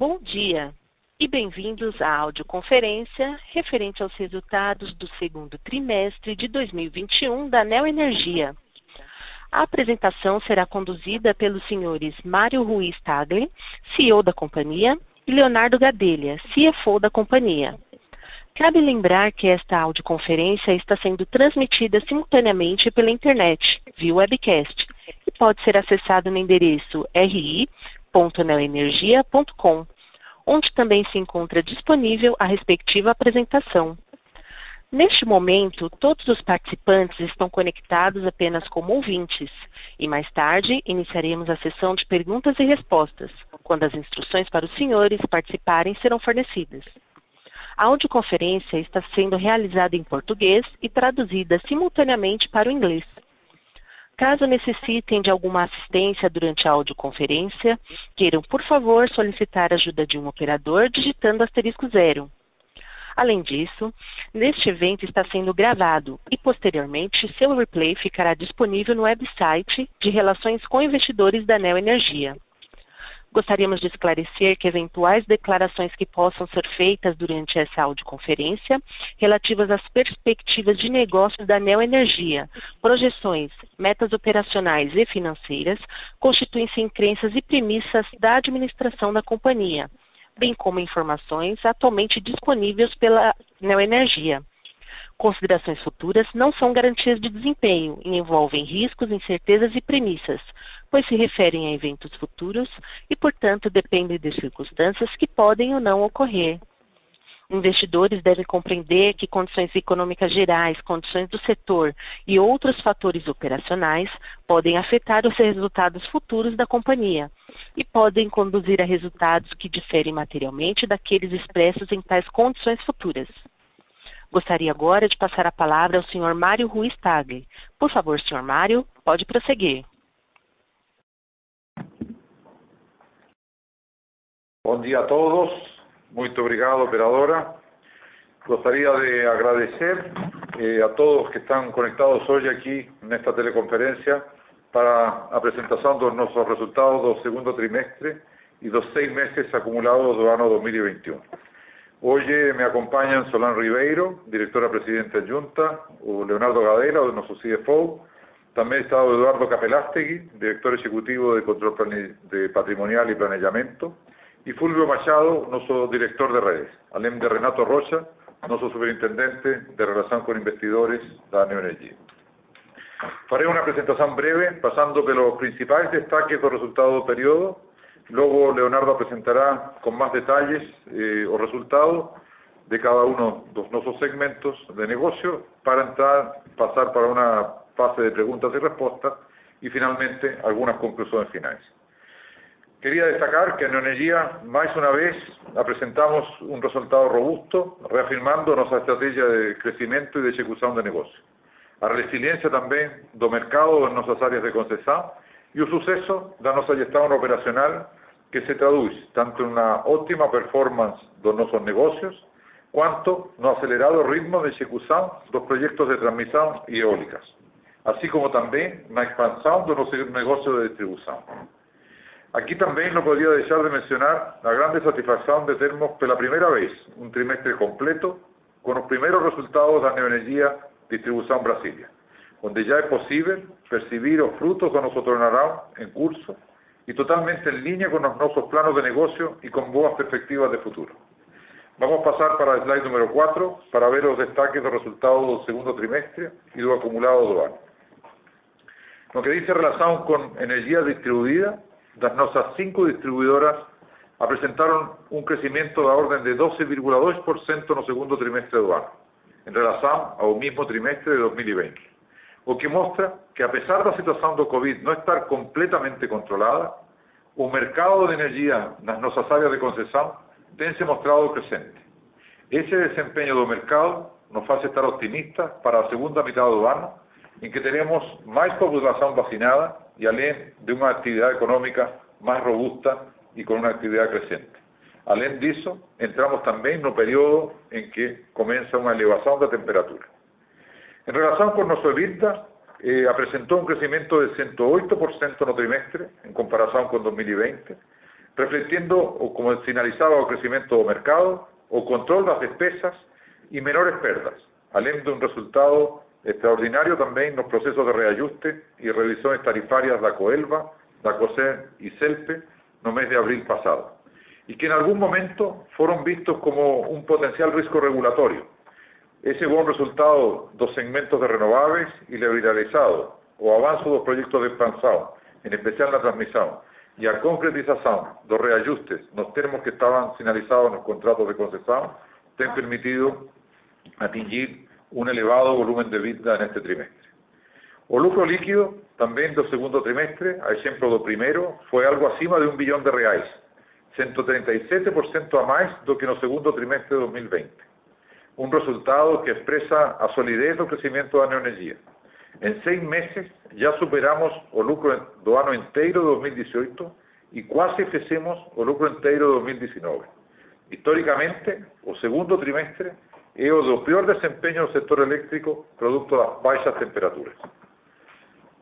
Bom dia e bem-vindos à audioconferência referente aos resultados do segundo trimestre de 2021 da Neoenergia. A apresentação será conduzida pelos senhores Mário Ruiz Tagle, CEO da companhia, e Leonardo Gadelha, CFO da companhia. Cabe lembrar que esta audioconferência está sendo transmitida simultaneamente pela internet, via webcast, e pode ser acessado no endereço ri.neoenergia.com onde também se encontra disponível a respectiva apresentação. Neste momento, todos os participantes estão conectados apenas como ouvintes, e mais tarde iniciaremos a sessão de perguntas e respostas, quando as instruções para os senhores participarem serão fornecidas. A audioconferência está sendo realizada em português e traduzida simultaneamente para o inglês. Caso necessitem de alguma assistência durante a audioconferência, queiram, por favor, solicitar ajuda de um operador digitando asterisco zero. Além disso, neste evento está sendo gravado e, posteriormente, seu replay ficará disponível no website de Relações com Investidores da Neo Energia. Gostaríamos de esclarecer que eventuais declarações que possam ser feitas durante essa audioconferência, relativas às perspectivas de negócios da Neoenergia, projeções, metas operacionais e financeiras, constituem-se em crenças e premissas da administração da companhia, bem como informações atualmente disponíveis pela Neoenergia. Considerações futuras não são garantias de desempenho e envolvem riscos, incertezas e premissas, pois se referem a eventos futuros e, portanto, dependem de circunstâncias que podem ou não ocorrer. Investidores devem compreender que condições econômicas gerais, condições do setor e outros fatores operacionais podem afetar os resultados futuros da companhia e podem conduzir a resultados que diferem materialmente daqueles expressos em tais condições futuras. Gostaria agora de passar a palavra ao Sr. Mário Ruiz Tagle. Por favor, Sr. Mário, pode prosseguir. Bom dia a todos. Muito obrigado, operadora. Gostaria de agradecer eh, a todos que estão conectados hoje aqui nesta teleconferência para a apresentação dos nossos resultados do segundo trimestre e dos seis meses acumulados do ano 2021. Hoje me acompanham Solán Ribeiro, directora presidente adjunta, o Leonardo Gadela, o nosso CFO, também está Eduardo Capelastegui, diretor executivo de Control de Patrimonial e Planejamento, y Fulvio Machado, nuestro director de redes, além de Renato Rocha, nuestro superintendente de relación con investidores da Neoenergia. Faré una presentación breve, pasando por los principales destaques del resultado del periodo. Luego Leonardo presentará con más detalles eh, los resultados de cada uno de nuestros segmentos de negocio para entrar, pasar para una fase de preguntas y respuestas y finalmente algunas conclusiones finales. Quería destacar que en Neoenergia, más una vez, presentamos un resultado robusto, reafirmando nuestra estrategia de crecimiento y de ejecución de negocio. A resiliencia también do mercado en nuestras áreas de concesión y el suceso de nuestra gestión operacional que se traduce tanto en una óptima performance de nuestros negocios, cuanto no acelerado ritmo de ejecución dos proyectos de transmisión y eólicas, así como también na expansión de nuestro negocio de distribución. Aquí también no podría dejar de mencionar la grande satisfacción de termos pela primeira vez un trimestre completo con los primeros resultados da Neoenergia Distribución Brasilia, donde ya es posible percibir os frutos de nuestro turnaround en curso y totalmente en línea con nuestros planos de negocio y con buenas perspectivas de futuro. Vamos a pasar para el slide número 4 para ver los destaques de resultados del segundo trimestre y do acumulado do ano. Lo que dice relación con energía distribuida, las nuestras cinco distribuidoras presentaron un crecimiento de orden de 12,2% en el segundo trimestre do ano, en relación al mismo trimestre de 2020, o que muestra que a pesar de la situación do COVID no estar completamente controlada, o mercado de energía en nuestras áreas de concesión tense mostrado crecente. Ese desempeño do mercado nos hace estar optimistas para la segunda mitad do ano, en que tenemos más población vacinada y além de una actividad económica más robusta y con una actividad creciente. Além disso, entramos también en un periodo en que comienza una elevación de temperatura. En relación con nuestro EBITDA, eh, presentó un crecimiento de 108% en el trimestre en comparación con 2020, refletiendo o como finalizaba o crecimiento do mercado, o control das despesas e menores perdas, além de un resultado extraordinario tamén nos procesos de reajuste e revisiones tarifarias da Coelva, da COSER e CELPE no mes de abril pasado, e que en algún momento foron vistos como un potencial risco regulatorio. Ese buen resultado dos segmentos de renovables e liberalizado, o avanzo dos proyectos de expansão, en especial na transmisión, e a concretización dos reajustes nos termos que estaban finalizados nos contratos de concesión, ten permitido atingir un elevado volumen de vida en este trimestre. O lucro líquido, tamén do segundo trimestre, a exemplo do primeiro, foi algo acima de un billón de reais, 137% a máis do que no segundo trimestre de 2020. Un resultado que expresa a solidez do crecimiento da neoenergía. En seis meses ya superamos o lucro do ano inteiro de 2018 e quase fecemos o lucro inteiro de 2019. Históricamente, o segundo trimestre é o do peor desempeño do sector eléctrico producto das baixas temperaturas.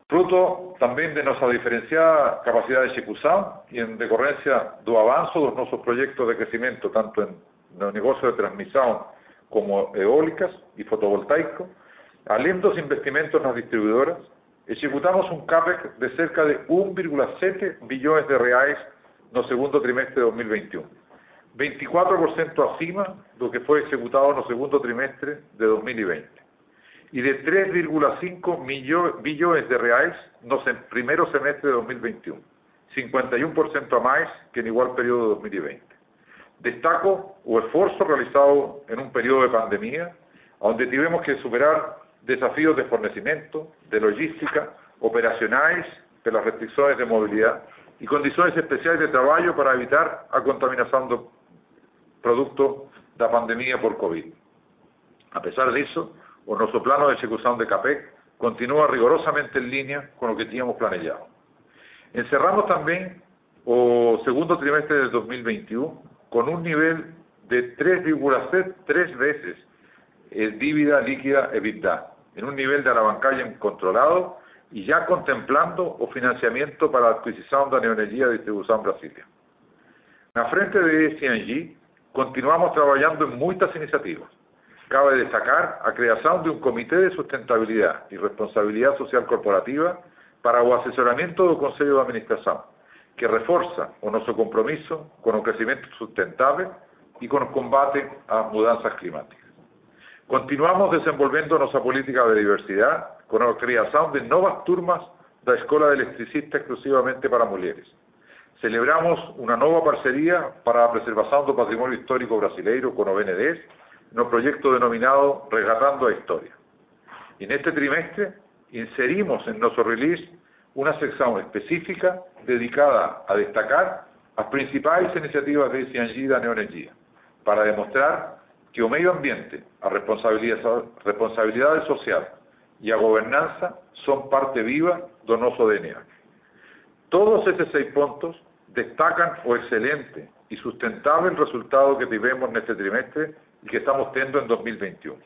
Fruto tamén de nosa diferenciada capacidade de execución e en decorrencia do avanzo dos nosos proxectos de crecimento tanto en no negocio de transmisión como eólicas e fotovoltaico, além dos investimentos nas distribuidoras, executamos un CAPEX de cerca de 1,7 billones de reais no segundo trimestre de 2021, 24% acima do que foi executado no segundo trimestre de 2020 y de 3,5 billones de reais no primeiro semestre de 2021, 51% a máis que en igual período de 2020. Destaco o esforzo realizado en un período de pandemia, onde tivemos que superar desafíos de fornecimiento, de logística, operacionais pelas restricciones de movilidad y condiciones especiales de traballo para evitar a contaminación producto da pandemia por COVID. A pesar de eso, o nuestro plano de ejecución de CAPEC continúa rigorosamente en línea con lo que teníamos planeado. Encerramos también o segundo trimestre del 2021 con un nivel de 3,3 veces el dívida líquida EBITDA, en un nivel de alavancalle controlado y ya contemplando o financiamiento para la adquisición de neoenergía de distribución Brasilia. En la frente de CNG, continuamos trabajando en muchas iniciativas, Cabe destacar a creación de un Comité de Sustentabilidad y Responsabilidad Social Corporativa para o asesoramiento do Consello de Administración, que reforza o noso compromiso con o crecimiento sustentable y con o combate ás mudanzas climáticas. Continuamos desenvolvendo nosa política de diversidad con a creación de novas turmas da Escola de Electricista exclusivamente para mulleres. Celebramos unha nova parcería para a preservación do patrimonio histórico brasileiro con o BNDES no proyecto denominado Resgatando a Historia. Y en este trimestre inserimos en nuestro release una sección específica dedicada a destacar las principales iniciativas de CNG da para demostrar que o medio ambiente, a responsabilidade social e a gobernanza son parte viva do noso DNA. Todos esos seis puntos destacan o excelente y sustentable resultado que tivemos neste trimestre y que estamos teniendo en 2021.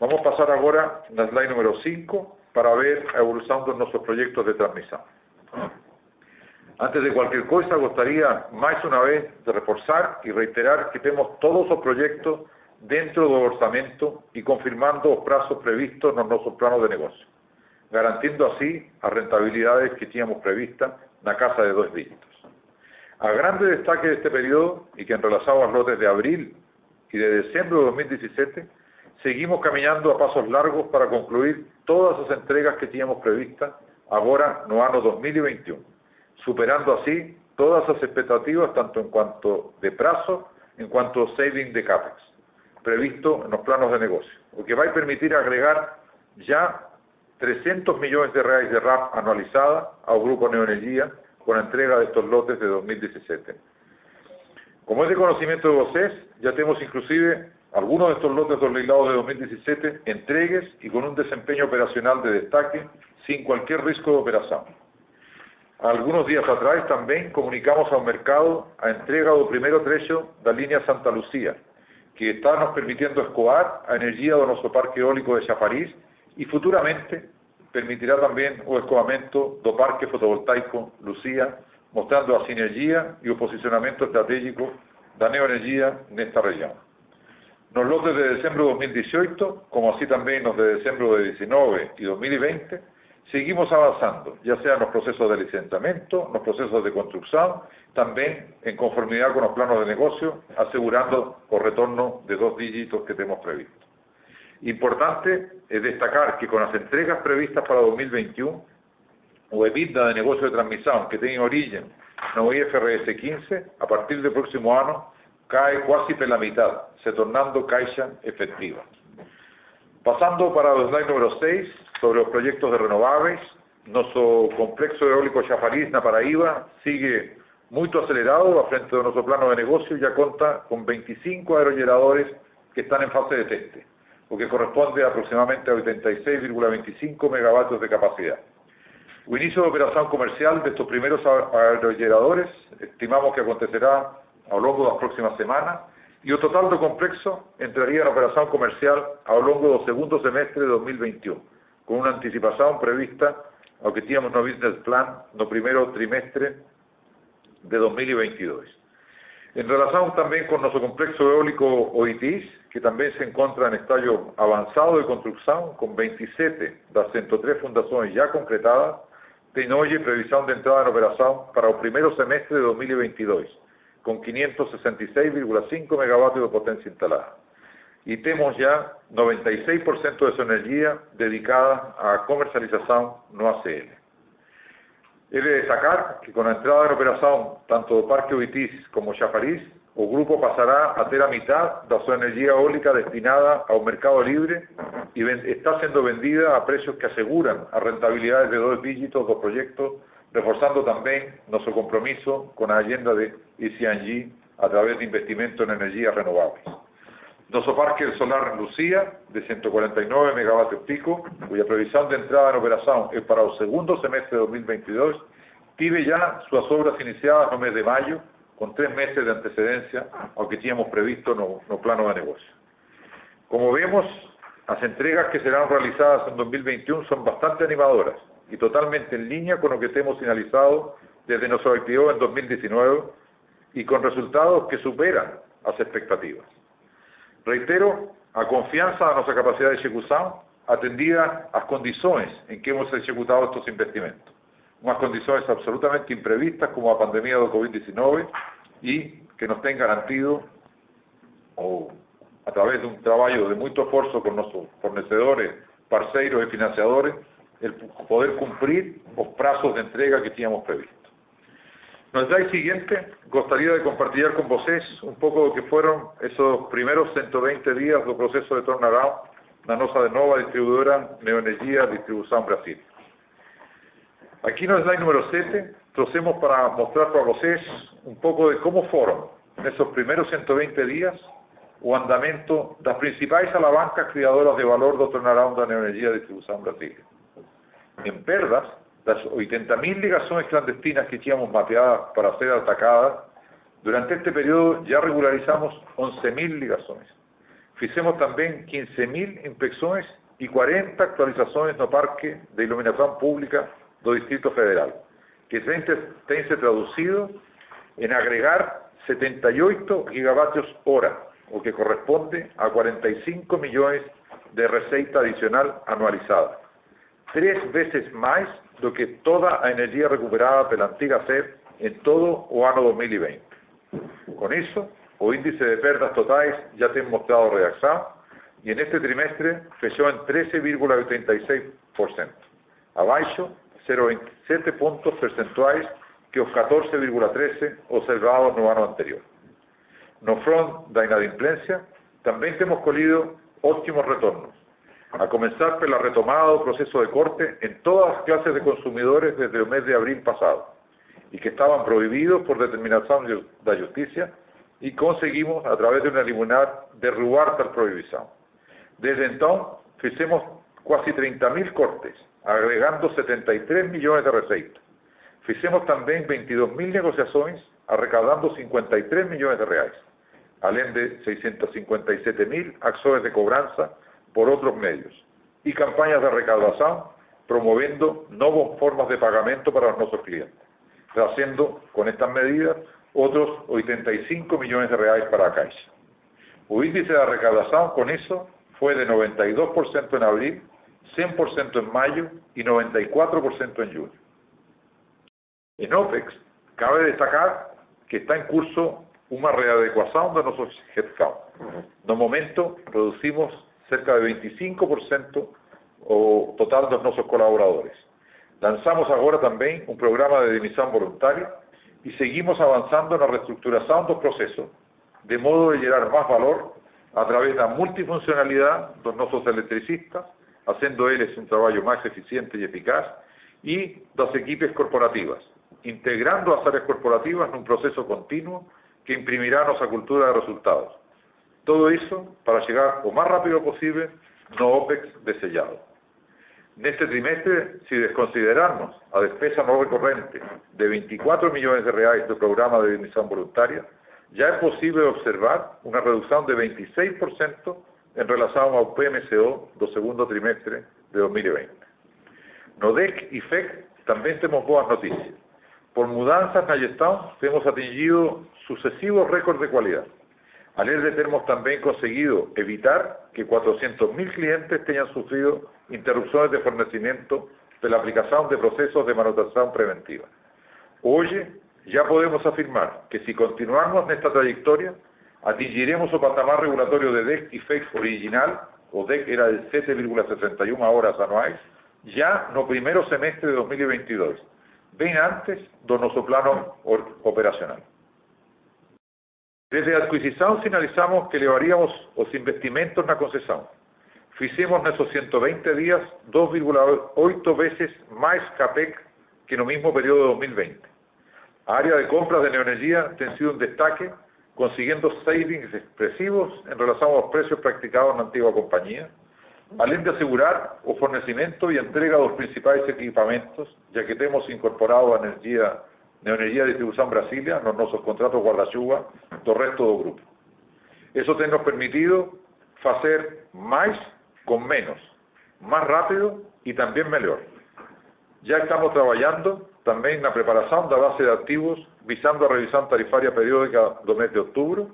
Vamos a pasar ahora la slide número 5 para ver a evolución de nuestros proyectos de transmisión. Antes de cualquier cosa, gustaría más una vez de reforzar y reiterar que tenemos todos los proyectos dentro del orçamento y confirmando los plazos previstos en nuestros planos de negocio, garantizando así las rentabilidades que teníamos previstas en la casa de dos dígitos. A grande destaque de este periodo, y que en relación a los de abril y de diciembre de 2017, seguimos caminando a pasos largos para concluir todas las entregas que teníamos previstas ahora no año 2021, superando así todas las expectativas tanto en cuanto de plazo, en cuanto a saving de CAPEX, previsto en los planos de negocio, lo que va a permitir agregar ya 300 millones de reales de RAP anualizada al Grupo Neoenergía con la entrega de estos lotes de 2017. Como es de conocimiento de vocês, ya tenemos inclusive algunos de estos lotes legislados de 2017 entregues y con un desempeño operacional de destaque sin cualquier riesgo de operación. Algunos días atrás también comunicamos al mercado a entrega del primer trecho la línea Santa Lucía, que está nos permitiendo escoar a energía de nuestro parque eólico de Chafariz y futuramente permitirá también o escoamento do parque fotovoltaico Lucía mostrando a sinergia e o posicionamento estratégico da neoenergia nesta região. Nos lotes de dezembro de 2018, como así también los de dezembro de 19 y 2020, seguimos avanzando, ya sea en los procesos de licenciamiento, los procesos de construcción, también en conformidad con los planos de negocio, asegurando el retorno de dos dígitos que tenemos previsto. Importante es destacar que con las entregas previstas para 2021, o EBITDA de negocio de transmisión que tiene origen no IFRS 15, a partir del próximo año cae casi por la mitad, se tornando caixa efectiva. Pasando para el slide número 6, sobre los proyectos de renovables, nuestro complexo eólico Chafariz na Paraíba sigue muy acelerado a frente de nuestro plano de negocio, ya cuenta con 25 aerogeneradores que están en fase de teste, lo que corresponde aproximadamente a 86,25 megavatios de capacidad. El inicio de operación comercial de estos primeros aerogeneradores estimamos que acontecerá a lo largo de las próximas semanas y el total do complexo entraría en operación comercial a lo largo del segundo semestre de 2021, con una anticipación prevista ao que tínhamos no business plan no primeiro trimestre de 2022. En relación también con nuestro complexo eólico OITIS, que también se encuentra en estadio avanzado de construcción, con 27 das 103 fundaciones ya concretadas, tem hoje previsión de entrada en operación para el primer semestre de 2022, con 566,5 megavatios de potencia instalada. Y tenemos ya 96% de su energía dedicada a comercialización no ACL. He de destacar que con la entrada en operación tanto Parque Oitis como Chafariz, el grupo pasará a tener a mitad de su energía eólica destinada a un mercado libre y está siendo vendida a precios que aseguran a rentabilidades de dos dígitos dos proyectos reforzando también nuestro compromiso con la agenda de ECNG a través de investimento en energías renovables. Nuestro parque solar Lucía, de 149 megavatios pico, cuya previsión de entrada en operación es para el segundo semestre de 2022, tiene ya sus obras iniciadas en el mes de mayo, con tres meses de antecedencia al que teníamos previsto en el plano de negocio. Como vemos, las entregas que serán realizadas en 2021 son bastante animadoras, y totalmente en línea con lo que hemos finalizado desde nuestro IPO en 2019 y con resultados que superan las expectativas. Reitero a confianza de nuestra capacidad de ejecución atendida a las condiciones en que hemos ejecutado estos investimentos. Unas condiciones absolutamente imprevistas como la pandemia de COVID-19 y que nos den garantido a través de un trabajo de mucho esfuerzo con nuestros fornecedores, parceiros y financiadores, el poder cumplir los plazos de entrega que teníamos previsto. No slide siguiente, gustaría de compartir con ustedes un poco lo que fueron esos primeros 120 días del proceso de turnaround la nosa nova distribuidora Neoenergia Distribución Brasil. Aquí no slide número 7, trocemos para mostrar para ustedes un poco de cómo fueron esos primeros 120 días o andamento das principais alavancas criadoras de valor do turnaround da Neoenergia Distribución Brasil. En perdas, las 80.000 ligaciones clandestinas que teníamos mapeadas para ser atacadas, durante este periodo ya regularizamos 11.000 ligaciones. Fizemos también 15.000 inspecciones y 40 actualizaciones no parque de iluminación pública do Distrito Federal, que se traducido en agregar 78 gigavatios hora, o que corresponde a 45 millones de receita adicional anualizada tres veces más do que toda la energía recuperada pela antiga SED en todo o año 2020. Con eso, o índice de perdas totales ya tem mostrado reacción y en este trimestre fechó en 13,86%, abaixo 0,27 puntos percentuales que los 14,13 observados no año anterior. No front da inadimplencia, también hemos colido óptimos retornos, a comenzar por la retomada del proceso de corte en todas las clases de consumidores desde el mes de abril pasado y que estaban prohibidos por determinación de la justicia y conseguimos a través de una liminar derrubar tal prohibición. Desde entonces hicimos casi 30.000 cortes, agregando 73 millones de receitas. Hicimos también 22.000 negociaciones, recaudando 53 millones de reales, além de 657.000 acciones de cobranza por otros medios y campañas de recaudación promoviendo nuevas formas de pagamento para nuestros clientes. trazendo con estas medidas otros 85 millones de reais para a Caixa. O índice de recaudación con eso fue de 92% en abril, 100% en mayo y 94% en junio. En OPEX, cabe destacar que está en curso una readecuación de nuestros headcount. No momento, reducimos cerca de 25% o total de nuestros colaboradores. Lanzamos ahora también un programa de dimisión voluntaria y seguimos avanzando en la reestructuración dos procesos, de modo de generar más valor a través de la multifuncionalidad de nuestros electricistas, haciendo ellos un trabajo más eficiente y eficaz, y las equipes corporativas, integrando las áreas corporativas en un proceso continuo que imprimirá nuestra cultura de resultados. Todo eso para llegar lo más rápido posible no OPEX desellado. Neste trimestre, si desconsiderarnos a despesa no recorrente de 24 millones de reais do programa de dimisión voluntaria, ya es posible observar una reducción de 26% en relación ao PMCO do segundo trimestre de 2020. No DEC y FEC también tenemos boas noticias. Por mudanzas na gestão, hemos atingido sucesivos récords de calidad. Alerde hemos también conseguido evitar que 400.000 clientes tengan sufrido interrupciones de fornecimiento de la aplicación de procesos de manutención preventiva. Hoy ya podemos afirmar que si continuamos en esta trayectoria, atingiremos o patamar regulatorio de DEC y FEC original, o DEC era de 7,61 horas anuales, ya no primero semestre de 2022, bien antes de nuestro plano operacional. Desde la adquisición finalizamos que elevaríamos los investimentos en la concesión. Fizemos esos 120 días 2,8 veces más CAPEC que en el mismo periodo de 2020. área de compras de neoenergía ha sido un destaque, consiguiendo savings expresivos en relación a los precios practicados en la antigua compañía, além de asegurar o fornecimiento y entrega de los principales equipamientos, ya que hemos incorporado a energía Neoenergia Distribuição Brasília nos nuestros contratos guarda-chuva do resto do grupo. Eso nos permitido hacer más con menos, más rápido y también mejor. Ya estamos en la preparación de la base de activos visando a revisión tarifaria periódica do mes de octubre,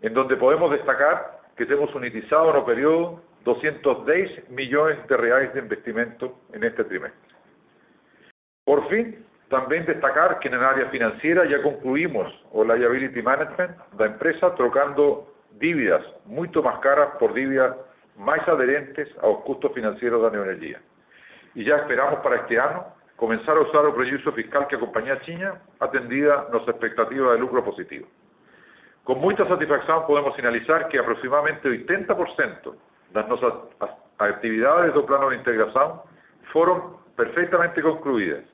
en donde podemos destacar que hemos unitizado en el periodo 210 millones de reais de investimento en este trimestre. Por fin, también destacar que en el área financiera ya concluimos o liability management la empresa trocando dívidas mucho más caras por dívidas más adherentes a los costos financieros de la neoenergía. Y ya esperamos para este año comenzar a usar el prejuicio fiscal que a compañía china atendida nuestra expectativa de lucro positivo. Con mucha satisfacción podemos finalizar que aproximadamente 80% de nuestras actividades del plano de integración fueron perfectamente concluidas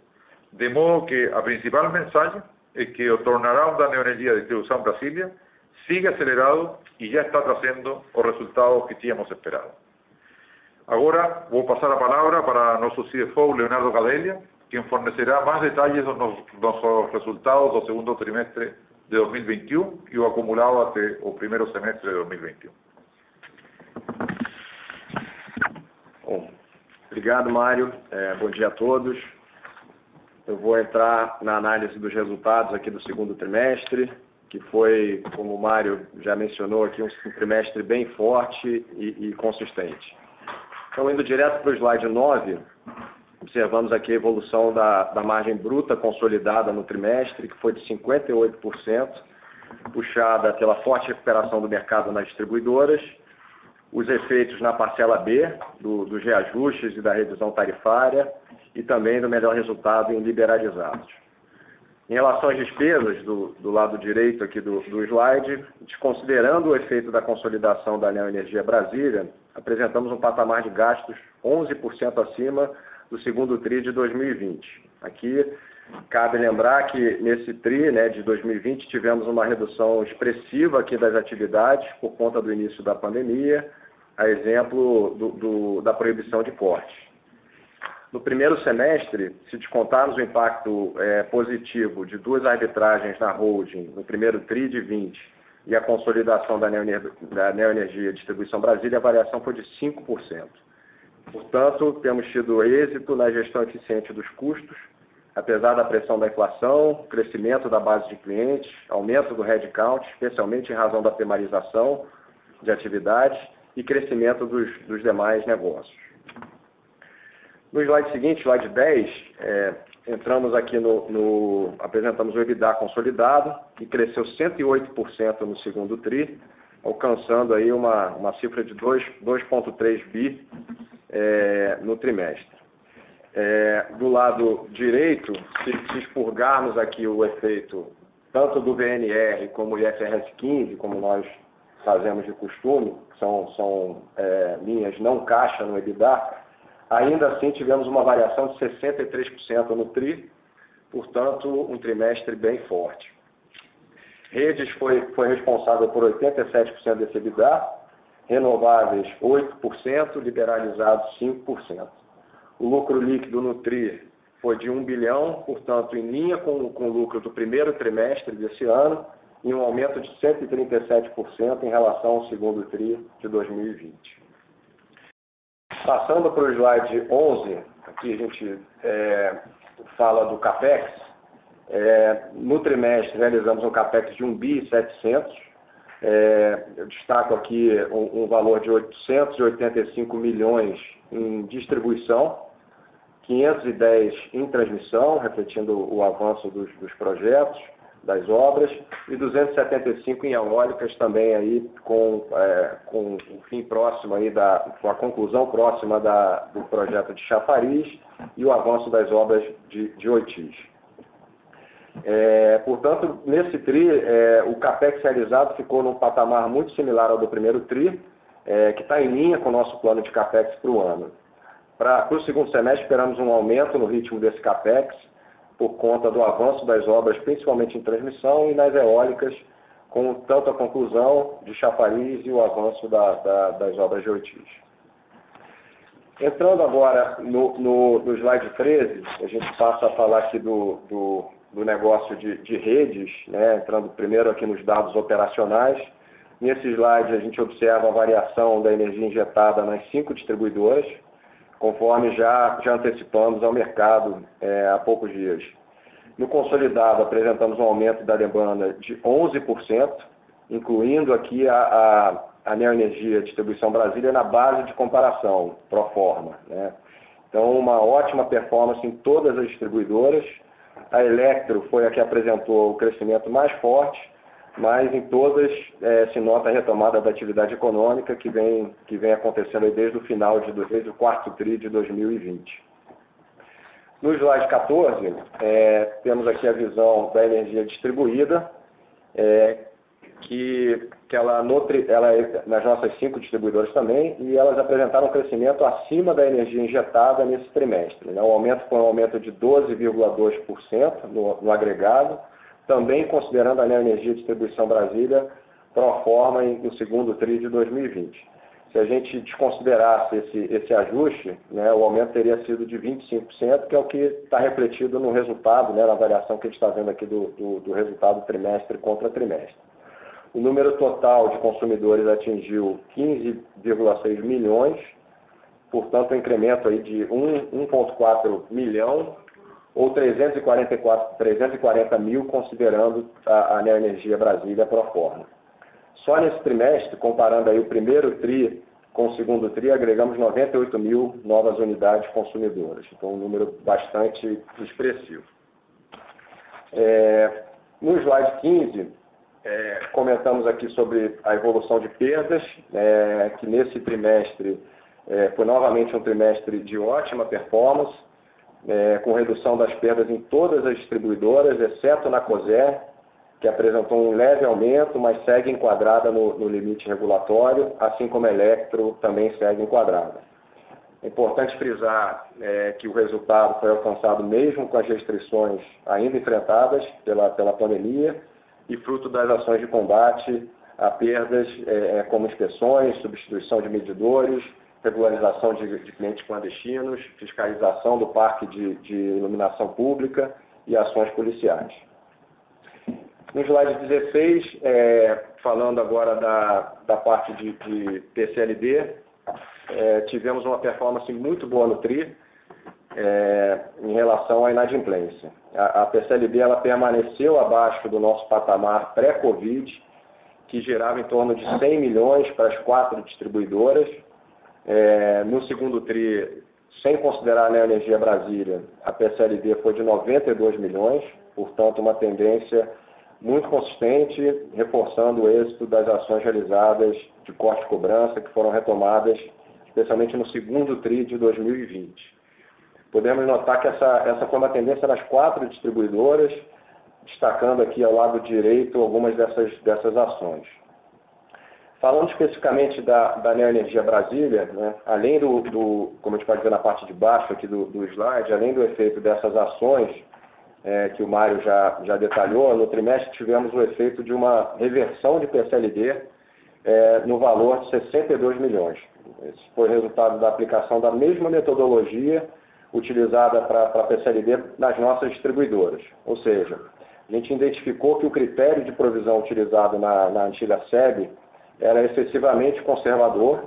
de modo que a principal mensaje es que o turnaround da Neoenergia Distribuição Brasília sigue acelerado y ya está trazendo los resultados que teníamos esperado. Ahora voy a pasar la palabra para nuestro CFO, Leonardo Gadelha, quien fornecerá más detalles de nuestros resultados del segundo trimestre de 2021 y lo acumulado hasta el primer semestre de 2021. Bom, obrigado, Mário. Bom dia a todos. Eu vou entrar na análise dos resultados aqui do segundo trimestre, que foi, como o Mário já mencionou aqui, um trimestre bem forte e consistente. Então, indo direto pro slide 9, observamos aqui a evolução da margem bruta consolidada no trimestre, que foi de 58%, puxada pela forte recuperação do mercado nas distribuidoras, os efeitos na parcela B dos reajustes e da revisão tarifária e também do melhor resultado em liberalizados. Em relação às despesas, do lado direito aqui do slide, desconsiderando o efeito da consolidação da Neoenergia Brasília, apresentamos um patamar de gastos 11% acima do segundo tri de 2020. Aqui, cabe lembrar que nesse tri, né, de 2020, tivemos uma redução expressiva aqui das atividades por conta do início da pandemia, a exemplo da proibição de cortes. No primeiro semestre, se descontarmos o impacto positivo de duas arbitragens na holding no primeiro tri de 2020 e a consolidação da Neoenergia Distribuição Brasília, a variação foi de 5%. Portanto, temos tido êxito na gestão eficiente dos custos, apesar da pressão da inflação, crescimento da base de clientes, aumento do headcount, especialmente em razão da primarização de atividades e crescimento dos, dos demais negócios. No slide seguinte, slide 10, é, entramos aqui no, no, apresentamos o EBITDA consolidado, que cresceu 108% no segundo TRI, alcançando aí uma, uma cifra de 2,3 bi é, no trimestre. É, do lado direito, se, se expurgarmos aqui o efeito tanto do VNR como o IFRS 15, como nós fazemos de costume, são, são é, linhas não caixa no EBITDA, ainda assim tivemos uma variação de 63% no TRI, portanto, um trimestre bem forte. Redes foi, foi responsável por 87% desse EBITDA, renováveis 8%, liberalizados 5%. O lucro líquido no TRI foi de 1 bilhão, portanto, em linha com, com o lucro do primeiro trimestre desse ano, e um aumento de 137% em relação ao segundo TRI de 2020. Passando para o slide 11, aqui a gente é, fala do CAPEX. É, no trimestre realizamos um CAPEX de 1 bi 700. É, eu destaco aqui um, um valor de 885 milhões em distribuição, 510 em transmissão, refletindo o avanço dos, dos projetos, das obras, e 275 em eólicas também aí com, é, com o fim próximo aí da, com a conclusão próxima da, do projeto de Chafariz e o avanço das obras de, de Oitis. É, portanto, nesse TRI, é, o CAPEX realizado ficou num patamar muito similar ao do primeiro TRI, é, que está em linha com o nosso plano de CAPEX para o ano. Para o segundo semestre, esperamos um aumento no ritmo desse CAPEX, por conta do avanço das obras, principalmente em transmissão e nas eólicas, com tanto a conclusão de Chafariz e o avanço da, da, das obras de Ortiz. Entrando agora no, no, no, slide 13, a gente passa a falar aqui do, do, do negócio de, de redes, né? entrando primeiro aqui nos dados operacionais. Nesse slide a gente observa a variação da energia injetada nas cinco distribuidoras, conforme já, antecipamos ao mercado é, há poucos dias. No consolidado, apresentamos um aumento da demanda de 11%, incluindo aqui a, Neoenergia Distribuição Brasília na base de comparação, pro forma. Né? Então, uma ótima performance em todas as distribuidoras. A Electro foi a que apresentou o crescimento mais forte, mas em todas é, se nota a retomada da atividade econômica que vem, que vem acontecendo desde o final, de, desde o quarto TRI de 2020. No slide 14, é, temos aqui a visão da energia distribuída, é, que, que ela, nutri, ela é nas nossas cinco distribuidoras também, e elas apresentaram um crescimento acima da energia injetada nesse trimestre. Né? O aumento foi um aumento de 12,2% no, no agregado, também considerando a Neoenergia Distribuição Brasília pro forma no segundo TRI de 2020. Se a gente desconsiderasse esse, esse ajuste, né, o aumento teria sido de 25%, que é o que está refletido no resultado, né, na variação que a gente está vendo aqui do, do, do resultado trimestre contra trimestre. O número total de consumidores atingiu 15,6 milhões, portanto, um incremento aí de 1,4 milhão ou 344, 340 mil, considerando a, a Neoenergia Brasília pro forma. Só nesse trimestre, comparando aí o primeiro TRI com o segundo TRI, agregamos 98 mil novas unidades consumidoras. Então, um número bastante expressivo. É, no slide 15, é, comentamos aqui sobre a evolução de perdas, é, que nesse trimestre é, foi novamente um trimestre de ótima performance, é, com redução das perdas em todas as distribuidoras, exceto na COSER, que apresentou um leve aumento, mas segue enquadrada no, no limite regulatório, assim como a Electro também segue enquadrada. É importante frisar é, que o resultado foi alcançado mesmo com as restrições ainda enfrentadas pela, pela pandemia e fruto das ações de combate a perdas é, é como inspeções, substituição de medidores, regularização de, de clientes clandestinos, fiscalização do parque de, de iluminação pública e ações policiais. No slide 16, é, falando agora da, da parte de, de PCLD, é, tivemos uma performance muito boa no TRI, é, em relação à inadimplência. A, a PCLD ela permaneceu abaixo do nosso patamar pré-Covid, que girava em torno de 100 milhões para as quatro distribuidoras. É, no segundo TRI, sem considerar a Neoenergia Brasília, a PCLD foi de 92 milhões, portanto, uma tendência muito consistente, reforçando o êxito das ações realizadas de corte e cobrança, que foram retomadas especialmente no segundo TRI de 2020 podemos notar que essa, essa foi uma tendência das quatro distribuidoras, destacando aqui ao lado direito algumas dessas, dessas ações. Falando especificamente da, da Neoenergia Brasília, né, além do, do, como a gente pode ver na parte de baixo aqui do, do slide, além do efeito dessas ações é, que o Mário já, já detalhou, no trimestre tivemos o efeito de uma reversão de PCLD é, no valor de 62 milhões. Esse foi resultado da aplicação da mesma metodologia utilizada para a PCLD nas nossas distribuidoras. Ou seja, a gente identificou que o critério de provisão utilizado na, na antiga SEB era excessivamente conservador,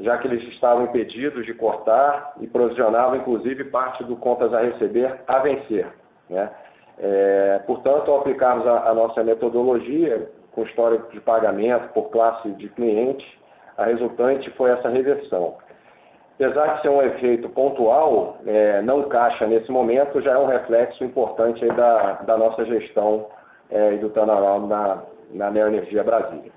já que eles estavam impedidos de cortar e provisionavam, inclusive, parte do contas a receber a vencer. Né? É, portanto, ao aplicarmos a, a, nossa metodologia com histórico de pagamento por classe de cliente, a resultante foi essa reversão. Apesar de ser um efeito pontual, é, não caixa nesse momento, já é um reflexo importante da, da, nossa gestão é, e do turnaround na, na Neoenergia Brasília.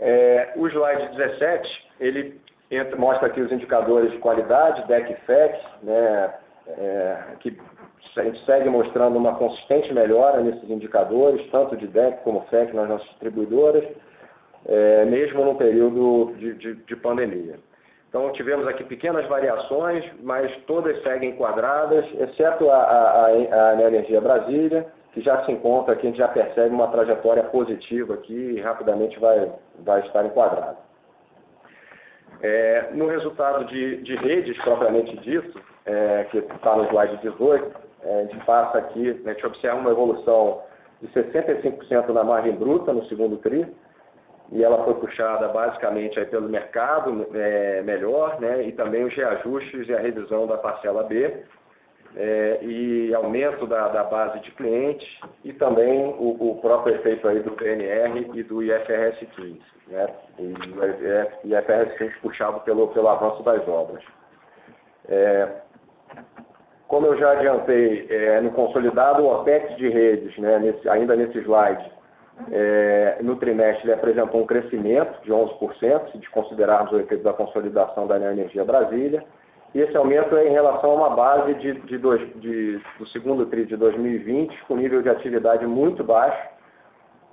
É, o slide 17, ele entra, mostra aqui os indicadores de qualidade, DEC e FEC, né, é, que a gente segue mostrando uma consistente melhora nesses indicadores, tanto de DEC como FEC nas nossas distribuidoras, é, mesmo no período de, de, de pandemia. Então, tivemos aqui pequenas variações, mas todas seguem enquadradas, exceto a, a, a Energia Brasília, que já se encontra aqui, a gente já percebe uma trajetória positiva aqui e rapidamente vai, vai estar enquadrada. É, no resultado de, de, redes, propriamente dito, é, que está no slide 18, é, a gente passa aqui, a gente observa uma evolução de 65% na margem bruta no segundo TRI, e ela foi puxada basicamente aí pelo mercado é, melhor, né, e também os reajustes e a revisão da parcela B, é, e aumento da, da, base de clientes, e também o, o, próprio efeito aí do PNR e do IFRS 15, né, e o IFRS 15 puxado pelo, pelo avanço das obras. É, como eu já adiantei, é, no consolidado o OPEX de redes, né, nesse, ainda nesse slide, é, no trimestre ele apresentou um crescimento de 11%, se desconsiderarmos o efeito da consolidação da Energia Brasília. E esse aumento é em relação a uma base de, de, dois, de do segundo TRI de 2020, com nível de atividade muito baixo.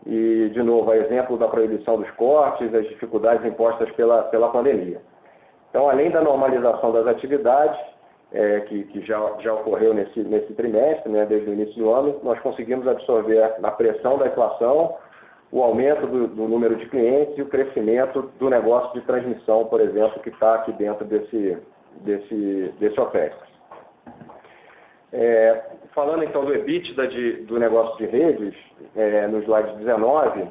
E, de novo, a exemplo da proibição dos cortes, as dificuldades impostas pela, pela pandemia. Então, além da normalização das atividades, é, que, que já, já, ocorreu nesse, nesse trimestre, né, desde o início do ano, nós conseguimos absorver na pressão da inflação o aumento do, do, número de clientes e o crescimento do negócio de transmissão, por exemplo, que está aqui dentro desse, desse, desse OPEX. É, falando então do EBITDA de, do negócio de redes, é, no slide 19,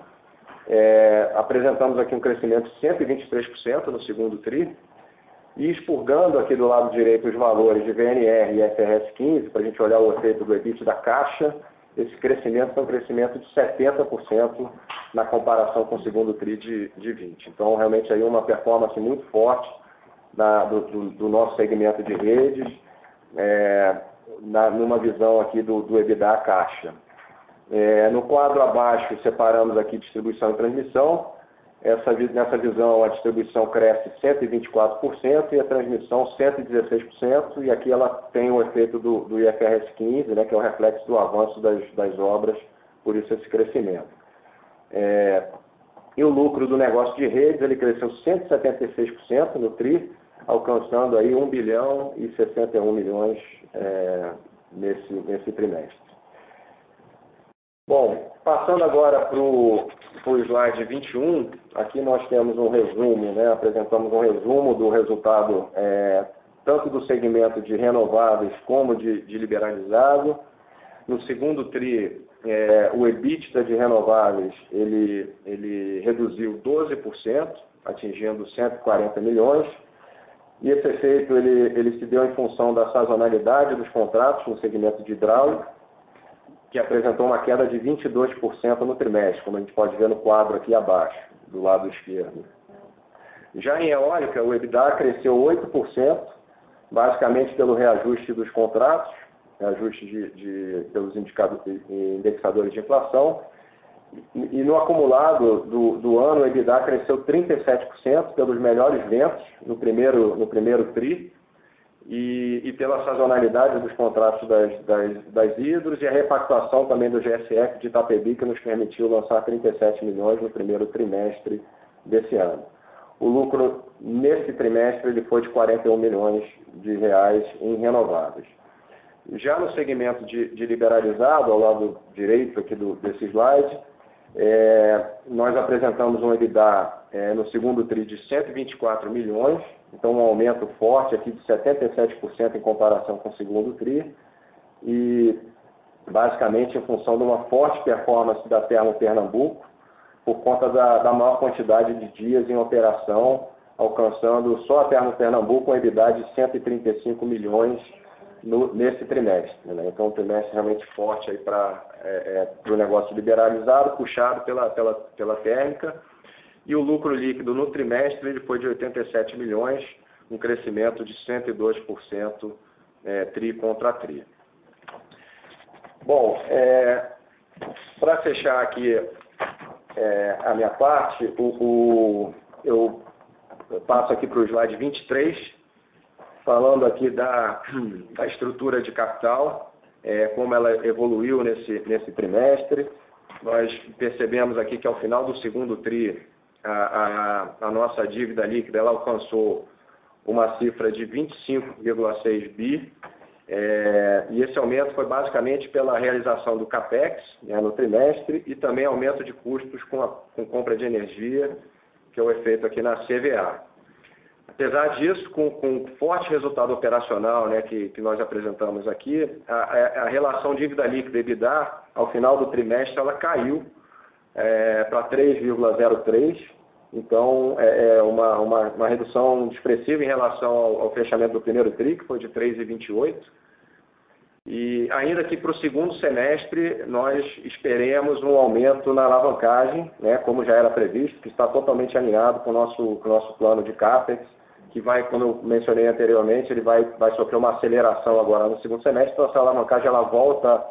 é, apresentamos aqui um crescimento de 123% no segundo TRI, e expurgando aqui do lado direito os valores de VNR e FRS 15, para a gente olhar o efeito do EBIT da caixa, esse crescimento foi um crescimento de 70% na comparação com o segundo TRI de, de 20. Então, realmente, aí uma performance muito forte na, do, do, do, nosso segmento de redes, é, na, numa visão aqui do, do EBITDA caixa. É, no quadro abaixo, separamos aqui distribuição e transmissão. Essa, nessa visão, a distribuição cresce 124% e a transmissão 116%, e aqui ela tem o efeito do, do IFRS 15, né, que é o reflexo do avanço das, das obras, por isso esse crescimento. É, e o lucro do negócio de redes, ele cresceu 176% no TRI, alcançando aí 1 bilhão e 61 milhões é, nesse, nesse trimestre. Bom, passando agora para o slide 21, aqui nós temos um resumo, né, apresentamos um resumo do resultado é, tanto do segmento de renováveis como de, de liberalizado. No segundo TRI, é, o EBITDA de renováveis ele, ele reduziu 12%, atingindo 140 milhões. E esse efeito ele, ele se deu em função da sazonalidade dos contratos no segmento de hidráulica, que apresentou uma queda de 22% no trimestre, como a gente pode ver no quadro aqui abaixo, do lado esquerdo. Já em eólica, o EBITDA cresceu 8%, basicamente pelo reajuste dos contratos, reajuste de, de, pelos indexadores de inflação, e no acumulado do, do ano, o EBITDA cresceu 37% pelos melhores ventos no primeiro, no primeiro TRI e, e pela sazonalidade dos contratos das, das, das hidros e a repactuação também do GSF de Itapebi, que nos permitiu lançar 37 milhões no primeiro trimestre desse ano. O lucro nesse trimestre ele foi de 41 milhões de reais em renováveis. Já no segmento de, de liberalizado, ao lado direito aqui do, desse slide, é, nós apresentamos um EBITDA é, no segundo TRI de 124 milhões, então um aumento forte aqui de 77% em comparação com o segundo TRI, e basicamente em função de uma forte performance da Termo Pernambuco, por conta da, da maior quantidade de dias em operação, alcançando só a Termo Pernambuco um EBITDA de 135 milhões no, nesse trimestre. Né? Então, um trimestre realmente forte aí para é, é, o negócio liberalizado, puxado pela, pela, pela térmica. E o lucro líquido no trimestre ele foi de 87 milhões, um crescimento de 102% é, tri contra tri. Bom, é, para fechar aqui é, a minha parte, o, o, eu passo aqui para o slide 23, falando aqui da, da estrutura de capital, é, como ela evoluiu nesse, nesse trimestre. Nós percebemos aqui que ao final do segundo TRI, a, a, a nossa dívida líquida ela alcançou uma cifra de 25,6 bi, é, e esse aumento foi basicamente pela realização do CAPEX né, no trimestre e também aumento de custos com, a, com compra de energia, que é o efeito aqui na CVA. Apesar disso, com, com o forte resultado operacional né, que, que nós apresentamos aqui, a, a relação dívida líquida EBITDA, ao final do trimestre, ela caiu é, para 3,03, então é, é uma, uma, uma, redução expressiva em relação ao, ao, fechamento do primeiro TRI, que foi de 3,28. E ainda que para o segundo semestre nós esperemos um aumento na alavancagem, né, como já era previsto, que está totalmente alinhado com o nosso, com o nosso plano de CAPEX, que vai, como eu mencionei anteriormente, ele vai, vai sofrer uma aceleração agora no segundo semestre, então essa alavancagem ela volta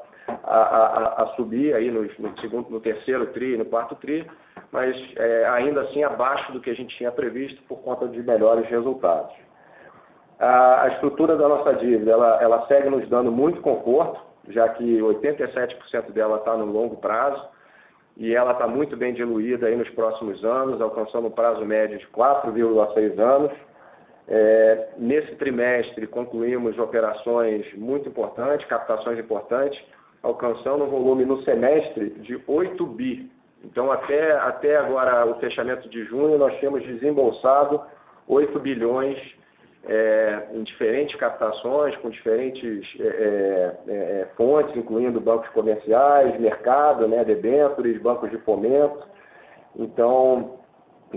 a, a, a subir aí no, no, segundo, no terceiro TRI, no quarto TRI, mas é, ainda assim abaixo do que a gente tinha previsto por conta de melhores resultados. A, a estrutura da nossa dívida, ela, ela segue nos dando muito conforto, já que 87% dela está no longo prazo, e ela está muito bem diluída aí nos próximos anos, alcançando um prazo médio de 4,6 anos, é, nesse trimestre, concluímos operações muito importantes, captações importantes, alcançando um volume no semestre de 8 bi. Então, até, até agora, o fechamento de junho, nós temos desembolsado 8 bilhões é, em diferentes captações, com diferentes é, é, é, fontes, incluindo bancos comerciais, mercado, né, debêntures, bancos de fomento. Então,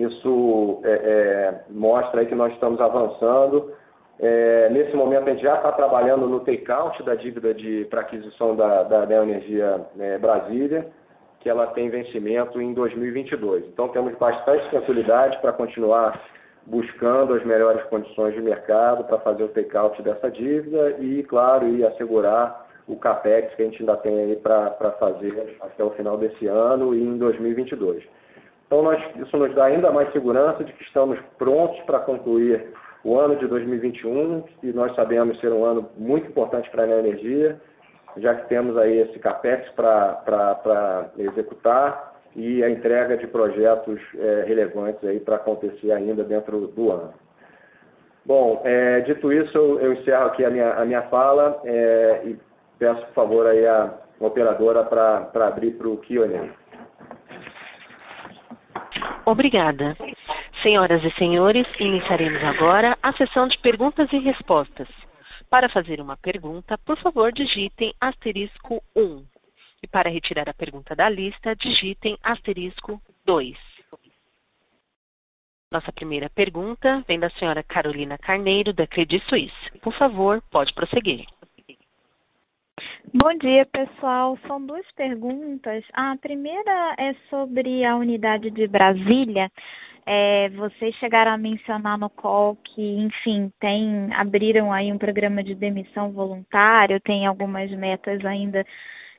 isso é, é, mostra aí que nós estamos avançando. É, nesse momento, a gente já está trabalhando no take-out da dívida para aquisição da, da Neoenergia né, Brasília, que ela tem vencimento em 2022. Então, temos bastante tranquilidade para continuar buscando as melhores condições de mercado para fazer o take-out dessa dívida e, claro, e assegurar o CAPEX que a gente ainda tem aí para fazer até o final desse ano e em 2022. Então, nós, isso nos dá ainda mais segurança de que estamos prontos para concluir o ano de 2021, que nós sabemos ser um ano muito importante para a energia, já que temos aí esse CAPEX para executar e a entrega de projetos é, relevantes aí para acontecer ainda dentro do ano. Bom, é, dito isso, eu, eu, encerro aqui a minha, a minha fala é, e peço, por favor, aí a operadora para abrir para o Q&A. Obrigada. Senhoras e senhores, iniciaremos agora a sessão de perguntas e respostas. Para fazer uma pergunta, por favor, digitem asterisco 1. E para retirar a pergunta da lista, digitem asterisco 2. Nossa primeira pergunta vem da senhora Carolina Carneiro, da Credit Suisse. Por favor, pode prosseguir. Bom dia, pessoal. São duas perguntas. A primeira é sobre a unidade de Brasília. É, vocês chegaram a mencionar no call que, enfim, tem, abriram aí um programa de demissão voluntário, tem algumas metas ainda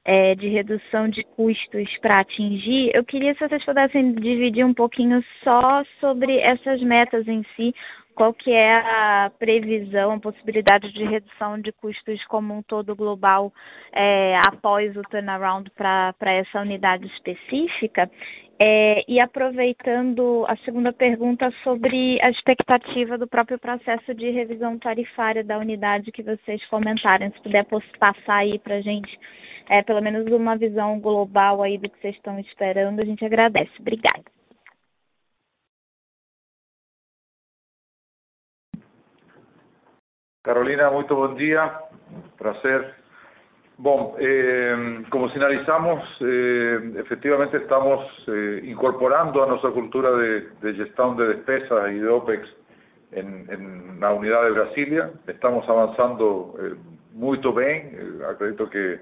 é, de redução de custos para atingir. Eu queria se vocês pudessem dividir um pouquinho só sobre essas metas em si, qual que é a previsão, a possibilidade de redução de custos como um todo global é, após o turnaround para essa unidade específica. É, e aproveitando a segunda pergunta sobre a expectativa do próprio processo de revisão tarifária da unidade que vocês comentaram, se puder passar aí para a gente é, pelo menos uma visão global aí do que vocês estão esperando, a gente agradece. Obrigada. Carolina, muito bom dia. Prazer. Bom, eh, como sinalizamos, eh, efectivamente estamos eh, incorporando a nuestra cultura de, de, gestión de despesas y de OPEX en, la unidad de Brasilia. Estamos avanzando eh, muy bien. Acredito que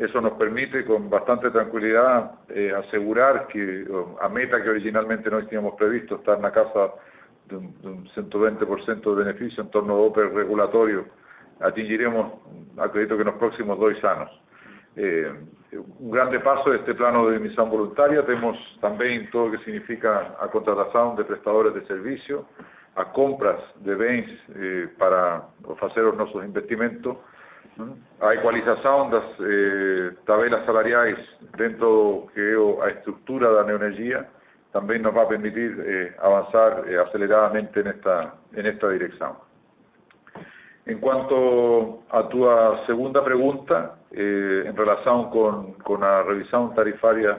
eso nos permite con bastante tranquilidad asegurar que a meta que originalmente no teníamos previsto, estar en la casa de un, de un 120% de beneficio en torno a OPEX regulatorio, atingiremos, acredito que en los próximos dos años. Eh, un grande paso de este plano de emisión voluntaria, tenemos también todo lo que significa a contratación de prestadores de servicio, a compras de bens eh, para hacer nuestros investimentos, a equalización das eh, tabelas salariais dentro que a estructura da neoenergia también nos va a permitir eh, avanzar eh, aceleradamente en esta, en esta dirección. En cuanto a tu segunda pregunta, eh, en relación con, con la revisión tarifaria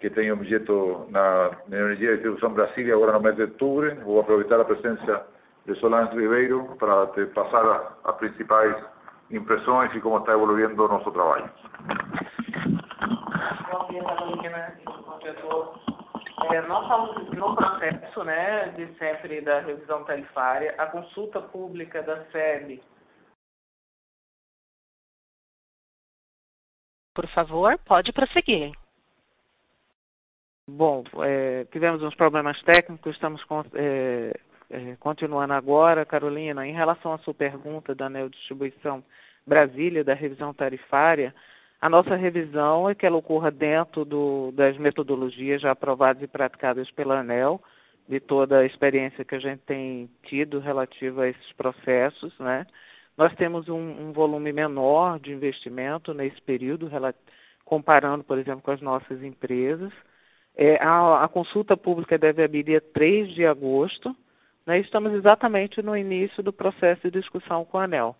que tengo objeto na Energía de Distribución Brasilia ahora no mes de octubre, voy a aprovechar la presencia de Solange Ribeiro para te pasar a, a principais impressões e como está evoluindo nosso trabalho. E. É, nós estamos no processo né, de sempre da revisão tarifária, a consulta pública da SEB. Por favor, pode prosseguir. Bom, é, tivemos uns problemas técnicos, estamos com, é, é, continuando agora, Carolina, em relação à sua pergunta da Neodistribuição Brasília, da revisão tarifária, a nossa revisão é que ela ocorra dentro do, das metodologias já aprovadas e praticadas pela ANEL, de toda a experiência que a gente tem tido relativa a esses processos, né? Nós temos um, um volume menor de investimento nesse período, comparando, por exemplo, com as nossas empresas. É, a, a, consulta pública deve abrir dia 3 de agosto, né? estamos exatamente no início do processo de discussão com a ANEL.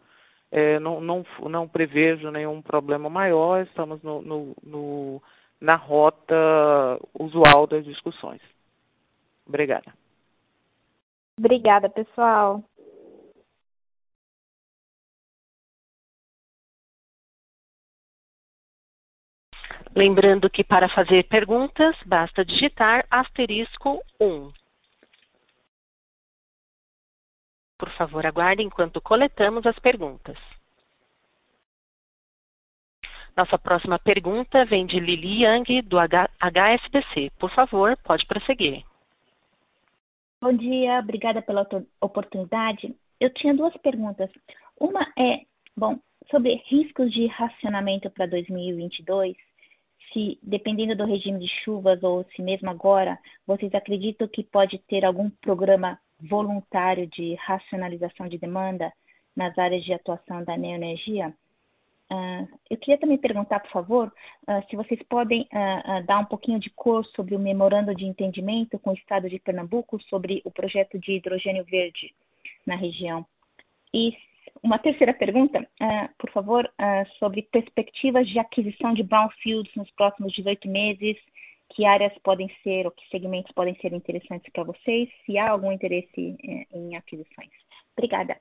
É, não, não, não, prevejo nenhum problema maior, estamos no, no, no, na rota usual das discussões. Obrigada. Obrigada, pessoal. Lembrando que para fazer perguntas, basta digitar asterisco 1. Por favor, aguarde enquanto coletamos as perguntas. Nossa próxima pergunta vem de Lili Yang, do HSBC. Por favor, pode prosseguir. Bom dia, obrigada pela oportunidade. Eu tinha duas perguntas. Uma é, bom, sobre riscos de racionamento para 2022, se dependendo do regime de chuvas ou se mesmo agora, vocês acreditam que pode ter algum programa voluntário de racionalização de demanda nas áreas de atuação da neoenergia. Uh, eu queria também perguntar, por favor, uh, se vocês podem uh, dar um pouquinho de cor sobre o memorando de entendimento com o Estado de Pernambuco sobre o projeto de hidrogênio verde na região. E uma terceira pergunta, por favor, sobre perspectivas de aquisição de brownfields nos próximos 18 meses, que áreas podem ser ou que segmentos podem ser interessantes para vocês, se há algum interesse eh, em aquisições. Obrigada.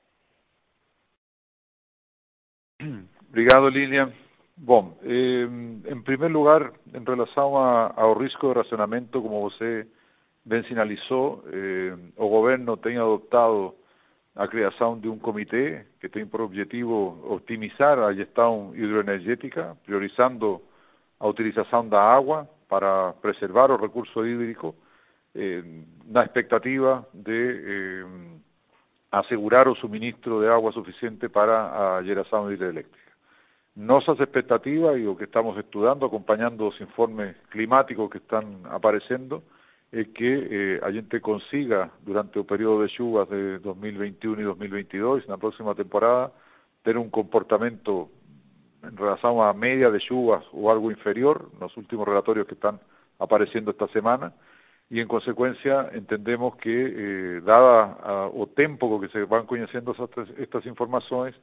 Obrigado, Lilian. Bom, em primeiro lugar, em relação ao risco de racionamento, como você ben sinalizou, eh, o governo tem adoptado a criação de um comitê que tem por objetivo optimizar a gestão hidroenergética, priorizando a utilização da água para preservar o recurso hídrico, eh, na expectativa de eh, asegurar o suministro de agua suficiente para geração hidroeléctrica. Nossas expectativas e o que estamos estudando, acompanhando os informes climáticos que estão aparecendo, es que eh, a gente consiga, durante el periodo de lluvias de 2021 y 2022, en la próxima temporada, tener un comportamiento relación a media de lluvias o algo inferior, los últimos relatorios que están apareciendo esta semana, y en consecuencia entendemos que, eh, dada a, o tiempo que se van conociendo estas, estas informaciones,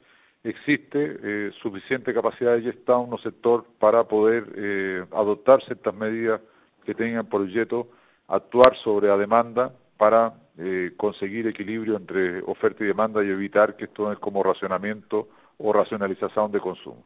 existe eh, suficiente capacidad de gestión en el sector para poder eh, adoptar ciertas medidas que tengan por objeto actuar sobre la demanda para eh, conseguir equilibrio entre oferta y demanda y evitar que esto es como racionamiento o racionalización de consumo.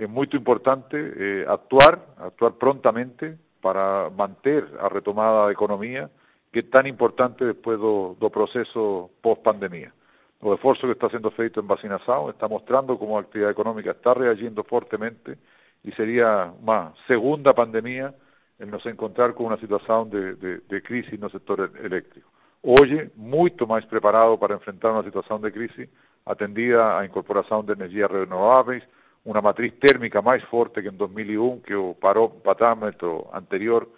Es muy importante eh, actuar, actuar prontamente para mantener a retomada la economía, que es tan importante después do, do proceso post-pandemia. O esfuerzo que está haciendo feito en vacinación está mostrando cómo la actividad económica está reagiendo fuertemente y sería una segunda pandemia en nos encontrar con una situación de, de, de crisis sector eléctrico. Hoy, mucho más preparado para enfrentar una situación de crisis, atendida a incorporación de energías renovables, una matriz térmica más fuerte que en 2001, que o paró parámetro anterior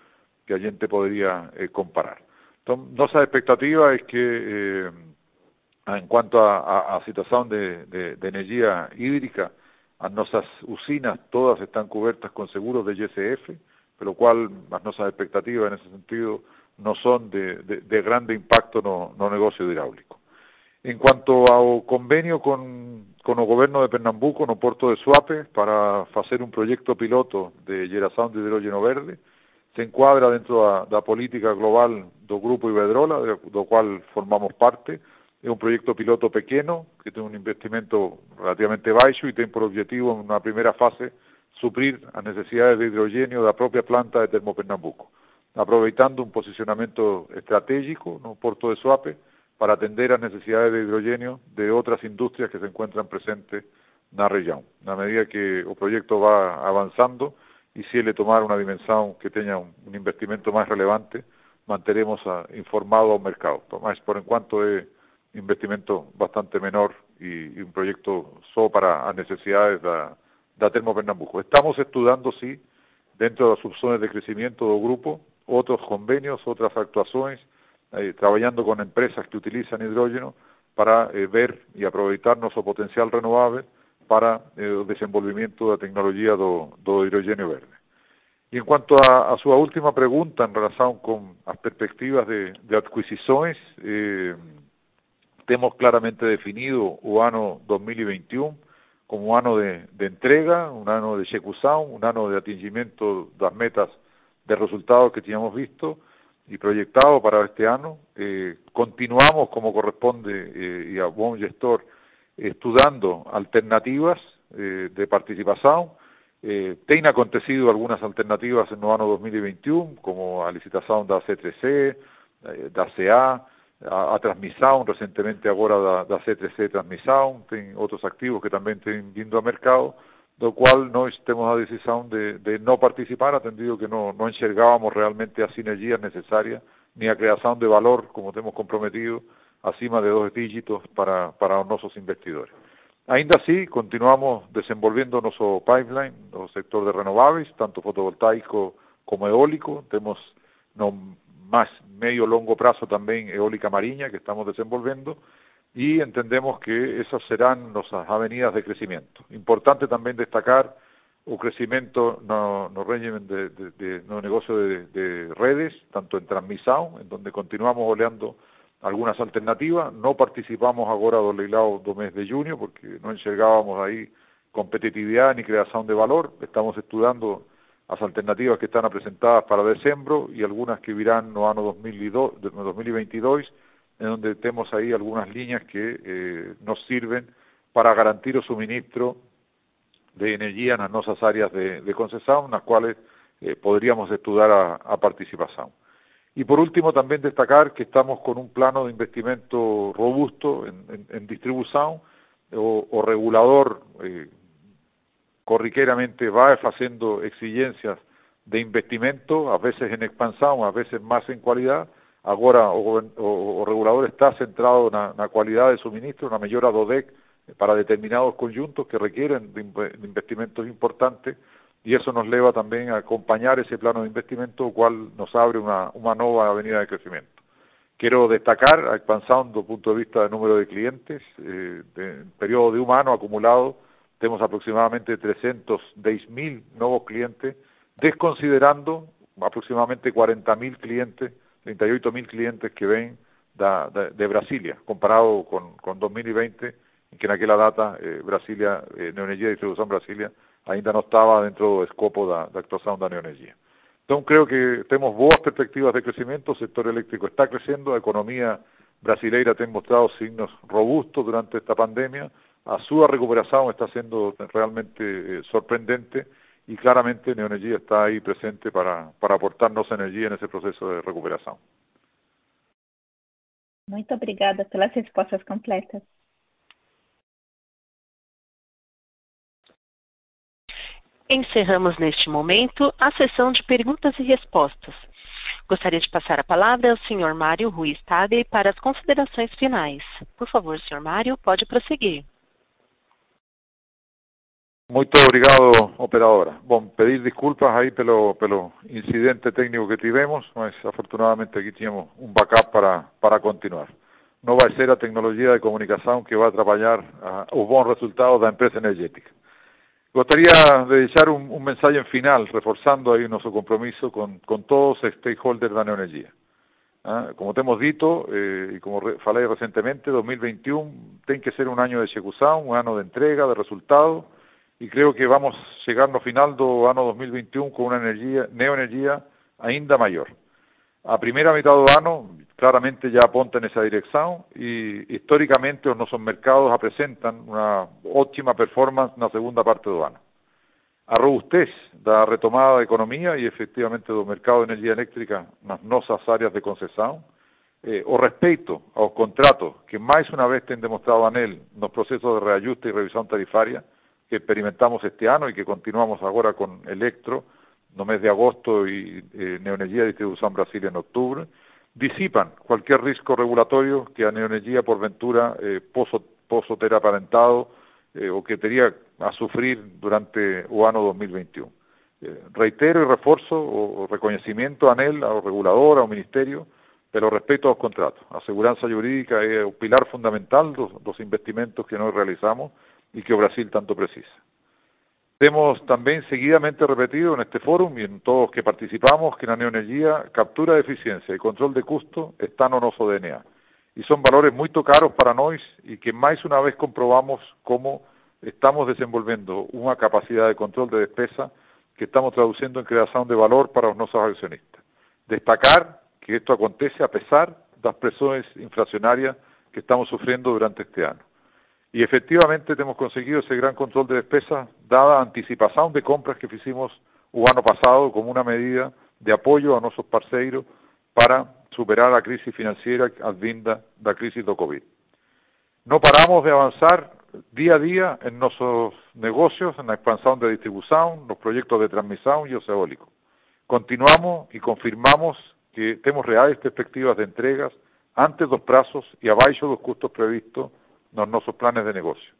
que a gente podría eh, comparar. Entonces, nuestra expectativa es que, eh, en cuanto a, situación de, energía hídrica, a nuestras usinas todas están cubiertas con seguros de YSF, lo cual las nuestras expectativas en ese sentido no son de, de, de grande impacto no negocio hidráulico. En cuanto ao convenio con, con o goberno de Pernambuco no porto de Suape para facer un proyecto piloto de geración de hidrógeno verde, se encuadra dentro da, da política global do Grupo Iberdrola, do cual formamos parte, é un proyecto piloto pequeno, que ten un investimento relativamente baixo e ten por objetivo, en unha primeira fase, suplir as necesidades de hidrogênio da própria planta de Termopernambuco, aproveitando um posicionamento estratégico no Porto de Suape para atender as necessidades de hidrogênio de outras indústrias que se encontram presentes na região. Na medida que o projeto va avançando e se ele tomar uma dimensão que tenha um, um investimento mais relevante, manteremos a, informado ao mercado. Mas, por enquanto, é investimento bastante menor e, e um projeto só para as necessidades da, da Termopernambuco. Estamos estudiando, sí, dentro de las subzonas de crecimiento del grupo, otros convenios, otras actuaciones, eh, trabajando con empresas que utilizan hidrógeno para eh, ver y aprovechar nuestro potencial renovable para eh, el desenvolvimiento de la tecnología do, do hidrógeno verde. Y en cuanto a, a su última pregunta en relación con las perspectivas de, de adquisiciones, eh, tenemos claramente definido el año 2021 como un de, de entrega, un año de ejecución, un año de atingimiento de las metas de resultados que teníamos visto y proyectado para este año. Eh, continuamos, como corresponde eh, y a buen gestor, estudiando alternativas eh, de participación. Eh, ten acontecido algunas alternativas en el año 2021, como a licitación da C3C, eh, da CA, a, a transmissão recentemente agora da, da C3C transmissão, tem outros ativos que também têm vindo ao mercado, do qual nós temos a decisão de, de não participar, atendido que não, não enxergávamos realmente as sinergias necessárias, nem a criação de valor, como temos comprometido, acima de dois dígitos para, para os nossos investidores. Ainda assim, continuamos desenvolvendo nosso pipeline no sector de renováveis, tanto fotovoltaico como eólico. No más medio longo plazo también eólica marina que estamos desenvolviendo y entendemos que esas serán nuestras avenidas de crecimiento. Importante también destacar o crecimiento no, no régimen de, de, de no negocio de, de, redes, tanto en transmisión, en donde continuamos oleando algunas alternativas, no participamos ahora del leilado do mes de junio porque no enxergábamos ahí competitividad ni creación de valor, estamos estudiando las alternativas que están presentadas para diciembre y algunas que virán no año 2022, en donde tenemos ahí algunas líneas que eh, nos sirven para garantir el suministro de energía en las nuestras áreas de, de concesión, las cuales eh, podríamos estudiar a, participación. Y por último, también destacar que estamos con un plano de investimento robusto en, distribución o, regulador eh, corriqueramente va haciendo exigencias de investimento, a veces en expansión, a veces más en cualidad. Ahora o, o, o regulador está centrado na, na cualidad de suministro, na mellora do DEC para determinados conjuntos que requieren de, de investimentos importantes y eso nos lleva también a acompañar ese plano de investimento, cual nos abre una, una nueva avenida de crecimiento. Quiero destacar, a expansión desde punto de vista del número de clientes, eh, periodo de un año acumulado, tenemos aproximadamente 310.000 nuevos clientes, desconsiderando aproximadamente 40.000 clientes, 38.000 clientes que ven de Brasilia, comparado con, con 2020, en que en aquella data eh, Brasilia, eh, Neoenergia Distribución Brasilia, ainda no estaba dentro do escopo da actuación da Neoenergia. Entonces creo que temos boas perspectivas de crecimiento, o sector eléctrico está creciendo, a economía brasileira ten mostrado signos robustos durante esta pandemia, a súa recuperación está sendo realmente eh, sorprendente y claramente Neoenergia está aí presente para, para aportarnos energía en ese proceso de recuperación. Muito obrigada pelas respostas completas. Encerramos neste momento a sessão de perguntas e respostas. Gostaria de passar a palavra ao senhor Mário Ruiz Tagli para as considerações finais. Por favor, senhor Mário, pode prosseguir. Muito obrigado, operadora. Bom, pedir desculpas aí pelo, pelo incidente técnico que tivemos, mas afortunadamente aqui tínhamos um backup para, para continuar. Não vai ser a tecnologia de comunicação que vai atrapalhar uh, os bons resultados da empresa energética. Gostaria de deixar un, un mensaje final, reforzando aí o noso compromiso con, con todos os stakeholders da neoenergia. Ah, como temos dito, eh, e como re, falei recentemente, 2021 ten que ser un año de execución, un ano de entrega, de resultado, e creo que vamos chegar no final do ano 2021 con unha energía, neoenergia ainda maior. A primeira mitad do ano claramente ya apunta en esa dirección y históricamente os nosos mercados apresentan unha óptima performance na segunda parte do ano. A robustez da retomada da economía e efectivamente do mercado de energía eléctrica nas nosas áreas de concesión, eh, o respeito aos contratos que máis unha vez ten demostrado anel nos procesos de reajuste e revisión tarifaria que experimentamos este ano e que continuamos agora con Electro no mes de agosto e eh, Distribución Brasil en octubre, disipan cualquier riesgo regulatorio que a Neoenergia por ventura eh, poso, eh, o que teria a sufrir durante o ano 2021. Eh, reitero e reforzo o, o reconhecimento a NEL, ao regulador, ao Ministerio, pero respeto aos contratos. A segurança jurídica é o pilar fundamental dos, dos investimentos que nós realizamos e que o Brasil tanto precisa. Hemos también seguidamente repetido en este foro y en todos los que participamos que la neoenergía, captura de eficiencia y control de costo están en nuestro DNA. Y son valores muy caros para nosotros y que más una vez comprobamos cómo estamos desenvolviendo una capacidad de control de despesa que estamos traduciendo en creación de valor para nuestros accionistas. Destacar que esto acontece a pesar de las presiones inflacionarias que estamos sufriendo durante este año. Y efectivamente hemos conseguido ese gran control de despesas dada anticipación de compras que hicimos el año pasado como una medida de apoyo a nuestros parceiros para superar la crisis financiera advinda la crisis do COVID. No paramos de avanzar día a día en nuestros negocios, en la expansión de distribución, los proyectos de transmisión y eólico. Continuamos y confirmamos que tenemos reales perspectivas de entregas antes dos plazos y abajo los costos previstos nos nosos planes de negocio.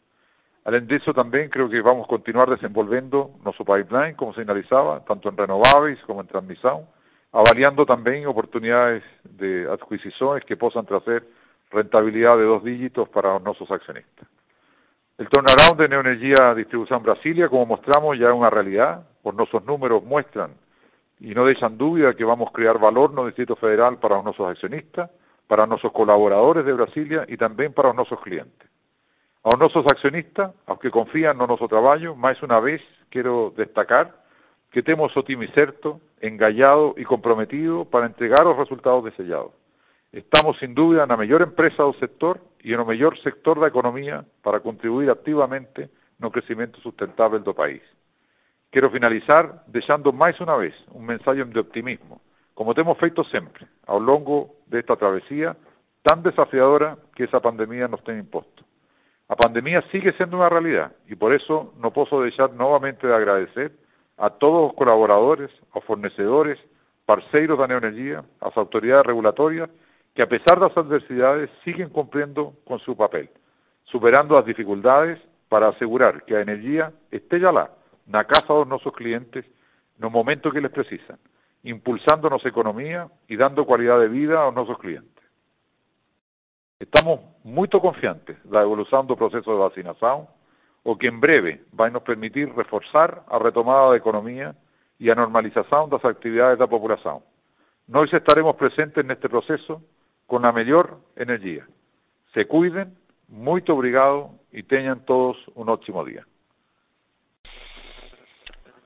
Além disso, também creo que vamos continuar desenvolvendo nosso pipeline, como sinalizaba, tanto en renovables como en transmisión, avaliando también oportunidades de adquisiciones que possam trazer rentabilidad de dos dígitos para nuestros accionistas. El turnaround de Neoenergia Distribución Brasilia, como mostramos, ya es una realidad, por nuestros números muestran y no dejan duda que vamos a crear valor no Distrito Federal para nuestros accionistas, para nuestros colaboradores de Brasilia y también para nuestros clientes. A nuestros accionistas, a los que confían en nuestro trabajo, más una vez quiero destacar que tenemos o time certo, engallado y comprometido para entregar los resultados deseados. Estamos sin duda en la mejor empresa del sector y en el mejor sector de la economía para contribuir activamente no crecimiento sustentable del país. Quiero finalizar dejando más una vez un mensaje de optimismo como temos feito sempre ao longo desta travesía tan desafiadora que esa pandemia nos tem imposto. A pandemia sigue sendo unha realidad e por eso non posso deixar novamente de agradecer a todos os colaboradores, aos fornecedores, parceiros da Neoenergía, as autoridades regulatorias, que a pesar das adversidades siguen cumpriendo con su papel, superando as dificultades para asegurar que a energía esteja lá, na casa dos nosos clientes, no momento que les precisan, impulsando nosa economía e dando cualidade de vida aos nosos clientes. Estamos moito confiantes da evolución do proceso de vacinación, o que en breve vai nos permitir reforzar a retomada da economía e a normalización das actividades da populación. Nós estaremos presentes neste proceso con a mellor energía. Se cuiden, moito obrigado e teñan todos un ótimo día.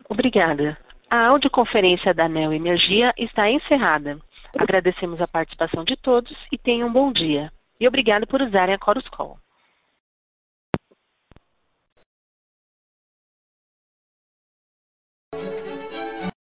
Obrigada. A audioconferência da Neo Energia está encerrada. Agradecemos a participação de todos e tenham um bom dia. E obrigado por usarem a Chorus Call.